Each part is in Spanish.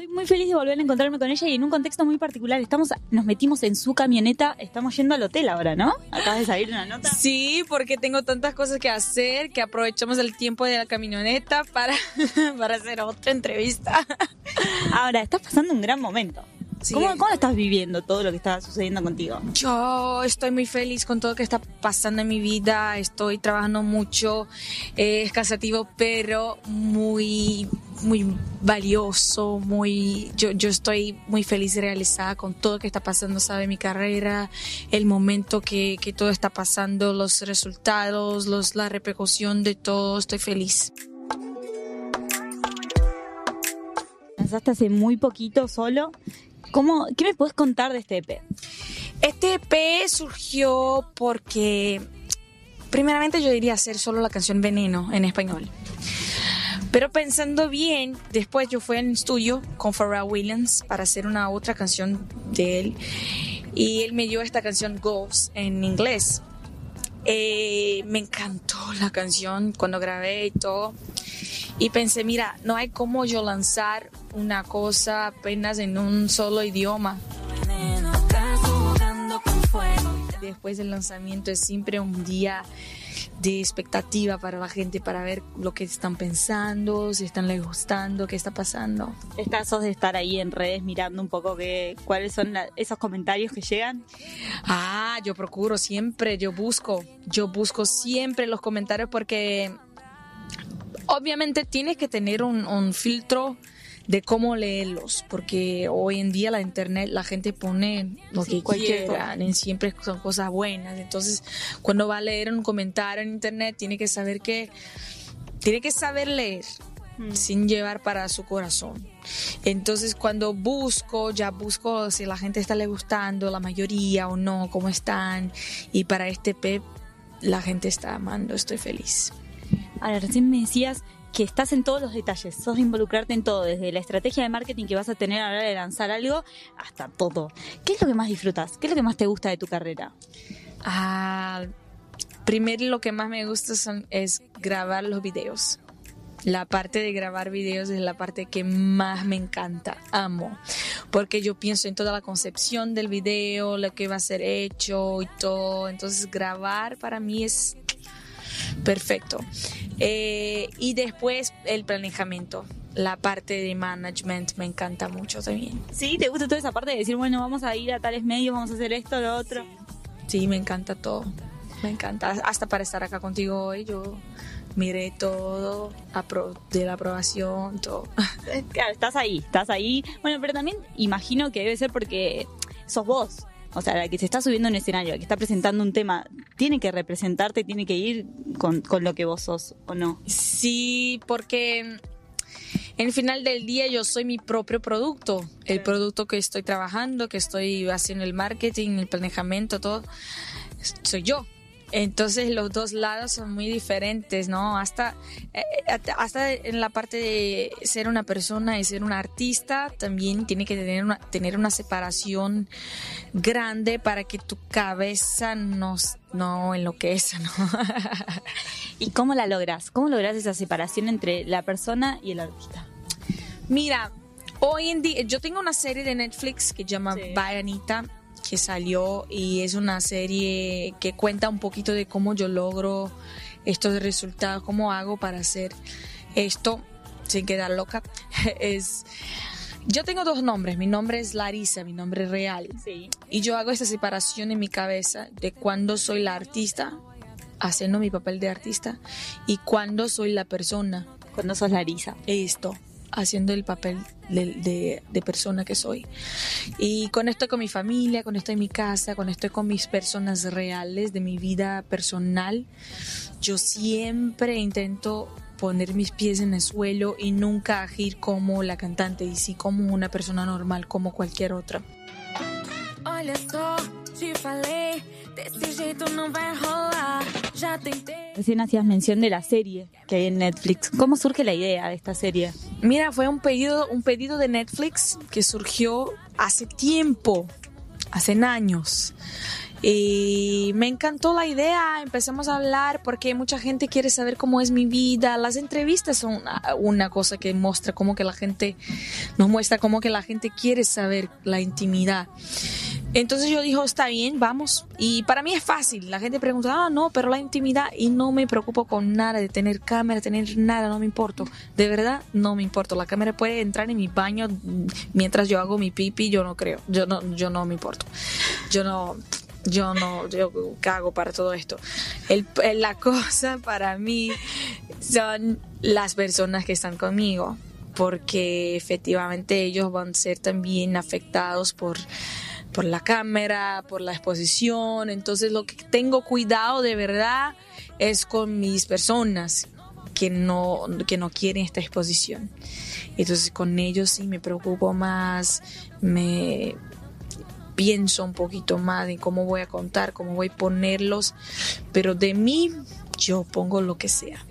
Estoy muy feliz de volver a encontrarme con ella y en un contexto muy particular. Estamos, nos metimos en su camioneta, estamos yendo al hotel ahora, ¿no? Acabas de salir una nota. Sí, porque tengo tantas cosas que hacer que aprovechamos el tiempo de la camioneta para, para hacer otra entrevista. Ahora, estás pasando un gran momento. ¿Cómo, ¿Cómo estás viviendo todo lo que está sucediendo contigo? Yo estoy muy feliz con todo lo que está pasando en mi vida. Estoy trabajando mucho. Eh, es cansativo, pero muy, muy valioso. Muy, yo, yo estoy muy feliz y realizada con todo lo que está pasando, sabe, mi carrera, el momento que, que todo está pasando, los resultados, los, la repercusión de todo. Estoy feliz. Lanzaste hace muy poquito solo ¿Cómo, ¿Qué me puedes contar de este EP? Este EP surgió porque, primeramente, yo diría hacer solo la canción Veneno en español. Pero pensando bien, después yo fui al estudio con Pharrell Williams para hacer una otra canción de él. Y él me dio esta canción Ghost en inglés. Eh, me encantó la canción cuando grabé y todo. Y pensé, mira, no hay como yo lanzar una cosa apenas en un solo idioma. Después del lanzamiento es siempre un día de expectativa para la gente para ver lo que están pensando, si están les gustando, qué está pasando. ¿Estás de estar ahí en redes mirando un poco qué, cuáles son esos comentarios que llegan? Ah, yo procuro siempre, yo busco, yo busco siempre los comentarios porque obviamente tienes que tener un, un filtro de cómo leerlos, porque hoy en día la internet la gente pone lo que quieran, y siempre son cosas buenas. Entonces, cuando va a leer un comentario en internet, tiene que saber que tiene que saber leer mm. sin llevar para su corazón. Entonces, cuando busco, ya busco si la gente está le gustando, la mayoría o no, cómo están. Y para este PEP, la gente está amando, estoy feliz. Ahora, recién me decías que estás en todos los detalles, sos de involucrarte en todo, desde la estrategia de marketing que vas a tener a la hora de lanzar algo hasta todo. ¿Qué es lo que más disfrutas? ¿Qué es lo que más te gusta de tu carrera? Ah, primero lo que más me gusta son, es grabar los videos. La parte de grabar videos es la parte que más me encanta, amo, porque yo pienso en toda la concepción del video, lo que va a ser hecho y todo, entonces grabar para mí es Perfecto. Eh, y después el planejamiento. La parte de management me encanta mucho también. Sí, ¿te gusta toda esa parte de decir, bueno, vamos a ir a tales medios, vamos a hacer esto, lo otro? Sí, me encanta todo. Me encanta. Hasta para estar acá contigo hoy, yo miré todo de la aprobación, todo. Claro, estás ahí, estás ahí. Bueno, pero también imagino que debe ser porque sos vos. O sea, la que se está subiendo en escenario, la que está presentando un tema, tiene que representarte, tiene que ir con, lo que vos sos, ¿o no? Sí, porque en el final del día yo soy mi propio producto, el producto que estoy trabajando, que estoy haciendo el marketing, el planejamiento, todo, soy yo. Entonces los dos lados son muy diferentes, ¿no? Hasta, eh, hasta en la parte de ser una persona y ser un artista, también tiene que tener una, tener una separación grande para que tu cabeza no, no enloquezca, ¿no? ¿Y cómo la logras? ¿Cómo logras esa separación entre la persona y el artista? Mira, hoy en día, yo tengo una serie de Netflix que se llama sí. Anita que salió y es una serie que cuenta un poquito de cómo yo logro estos resultados, cómo hago para hacer esto sin quedar loca. es yo tengo dos nombres, mi nombre es Larisa, mi nombre real. Y yo hago esta separación en mi cabeza de cuando soy la artista, haciendo mi papel de artista, y cuando soy la persona. Cuando sos Larisa. Esto haciendo el papel de, persona que soy. Y con esto con mi familia, con esto en mi casa, con esto con mis personas reales de mi vida personal, yo siempre intento poner mis pies en el suelo y nunca agir como la cantante y sí como una persona normal, como cualquier otra. Recién hacías mención de la serie que hay en Netflix. ¿Cómo surge la idea de esta serie? Mira, fue un pedido, un pedido de Netflix que surgió hace tiempo. hace años. Y me encantó la idea, empezamos a hablar porque mucha gente quiere saber cómo es mi vida. Las entrevistas son una, una, cosa que muestra como que la gente, nos muestra como que la gente quiere saber la intimidad. Entonces yo dijo, está bien, vamos. Y para mí es fácil. La gente pregunta, ah, no, pero la intimidad. Y no me preocupo con nada de tener cámara, tener nada, no me importa. De verdad, no me importa. La cámara puede entrar en mi baño mientras yo hago mi pipi, yo no creo. Yo no, yo no me importo. Yo no, yo no, yo cago para todo esto. El, la cosa para mí son las personas que están conmigo. Porque efectivamente ellos van a ser también afectados por por la cámara, por la exposición. Entonces lo que tengo cuidado de verdad es con mis personas que no, que no quieren esta exposición. Entonces con ellos sí me preocupo más, me pienso un poquito más en cómo voy a contar, cómo voy a ponerlos, pero de mí yo pongo lo que sea.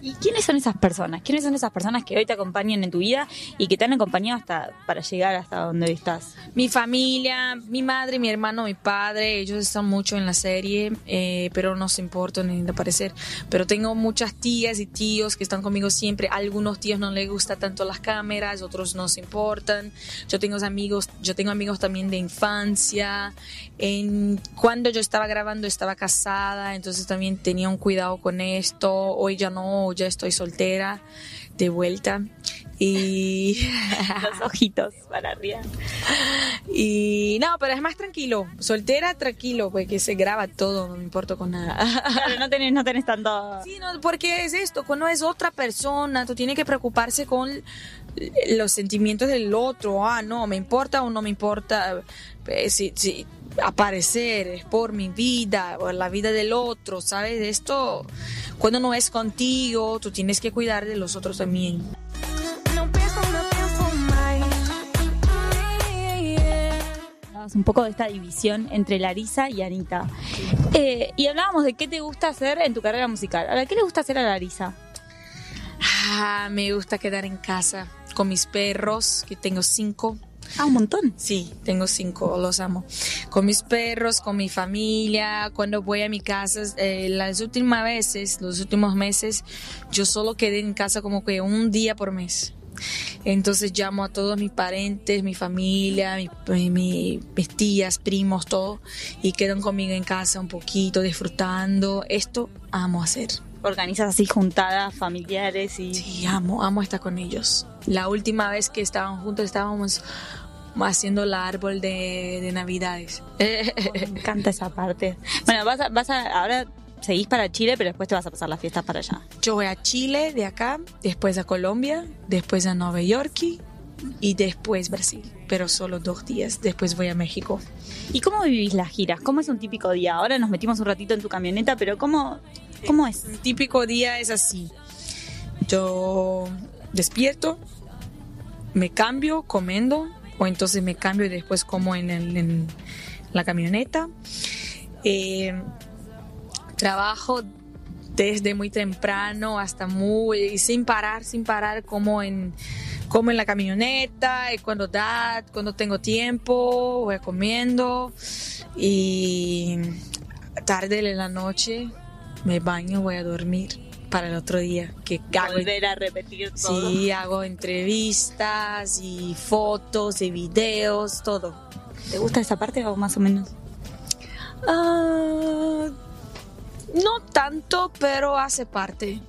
¿Y quiénes son esas personas? ¿Quiénes son esas personas que hoy te acompañan en tu vida y que te han acompañado hasta para llegar hasta donde estás? Mi familia, mi madre, mi hermano, mi padre, ellos están mucho en la serie, eh, pero no se importan de aparecer. Pero tengo muchas tías y tíos que están conmigo siempre. algunos tíos no les gusta tanto las cámaras, otros no se importan. Yo tengo amigos, yo tengo amigos también de infancia. En, cuando yo estaba grabando estaba casada, entonces también tenía un cuidado con esto. Hoy ya no, ya estoy soltera, de vuelta. Y los ojitos para arriba. Y no, pero es más tranquilo. Soltera, tranquilo, porque se graba todo, no me importa con nada. Claro, no tenés, no tenés tanto. Sí, no, porque es esto, cuando es otra persona, tú tienes que preocuparse con los sentimientos del otro. Ah, no, me importa o no me importa. Eh, si, si aparecer es por mi vida o la vida del otro, ¿sabes? Esto cuando no es contigo, tú tienes que cuidar de los otros también. un poco de esta división entre Larisa y Anita. Eh, y hablábamos de qué te gusta hacer en tu carrera musical. Ahora, ¿qué le gusta hacer a Larisa? Ah, me gusta quedar en casa con mis perros, que tengo cinco. Ah, un montón. Sí, tengo cinco, los amo. Con mis perros, con mi familia, cuando voy a mi casa, eh, las últimas veces, los últimos meses, yo solo quedé en casa como que un día por mes. Entonces llamo a todos mis parentes, mi familia, mis tías, primos, todo, y quedan conmigo en casa un poquito, disfrutando. Esto amo hacer. Organizas así juntadas familiares y... Sí, amo, amo estar con ellos. La última vez que estaban juntos estábamos haciendo el árbol de, de Navidades. Me encanta esa parte. Bueno, vas a, vas a, ahora seguís para Chile, pero después te vas a pasar las fiestas para allá. Yo voy a Chile de acá, después a Colombia, después a Nueva York y después Brasil, pero solo dos días. Después voy a México. ¿Y cómo vivís las giras? ¿Cómo es un típico día? Ahora nos metimos un ratito en tu camioneta, pero ¿cómo, cómo es? Un típico día es así. Yo despierto, me cambio comiendo, o entonces me cambio y después como en, en la camioneta. Eh, trabajo desde muy temprano hasta muy sin parar, sin parar como en como en la camioneta, y cuando da, cuando tengo tiempo, voy comiendo y tarde en la noche me baño, voy a dormir para el otro día que hago volver a repetir todo. Sí, hago entrevistas y fotos y videos, todo. ¿Te gusta esa parte o más o menos? Ah, no tanto, pero hace parte.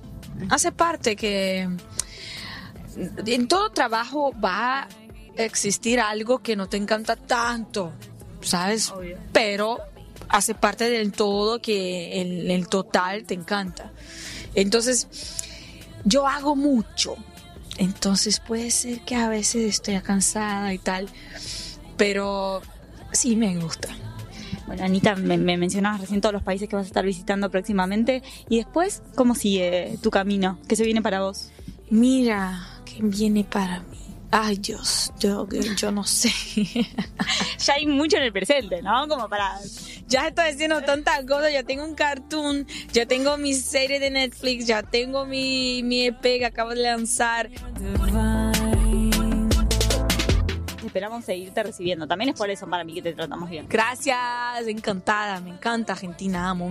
Hace parte que en todo trabajo va a existir algo que no te encanta tanto, ¿sabes? Pero hace parte del todo que el, el total te encanta. Entonces, yo hago mucho. Entonces puede ser que a veces estoy cansada y tal, pero sí me gusta. Bueno, Anita, me, mencionabas recién todos los países que vas a estar visitando próximamente. ¿Y después cómo sigue tu camino? ¿Qué se viene para vos? Mira, ¿qué viene para mí? Ay, Dios, yo, yo no sé. ya hay mucho en el presente, ¿no? Como para... Ya estoy haciendo tantas cosas, ya tengo un cartoon, ya tengo mi serie de Netflix, ya tengo mi, mi EP que acabo de lanzar esperamos seguirte recibiendo. También es por eso para mí que te tratamos bien. Gracias, encantada, me encanta Argentina, amo.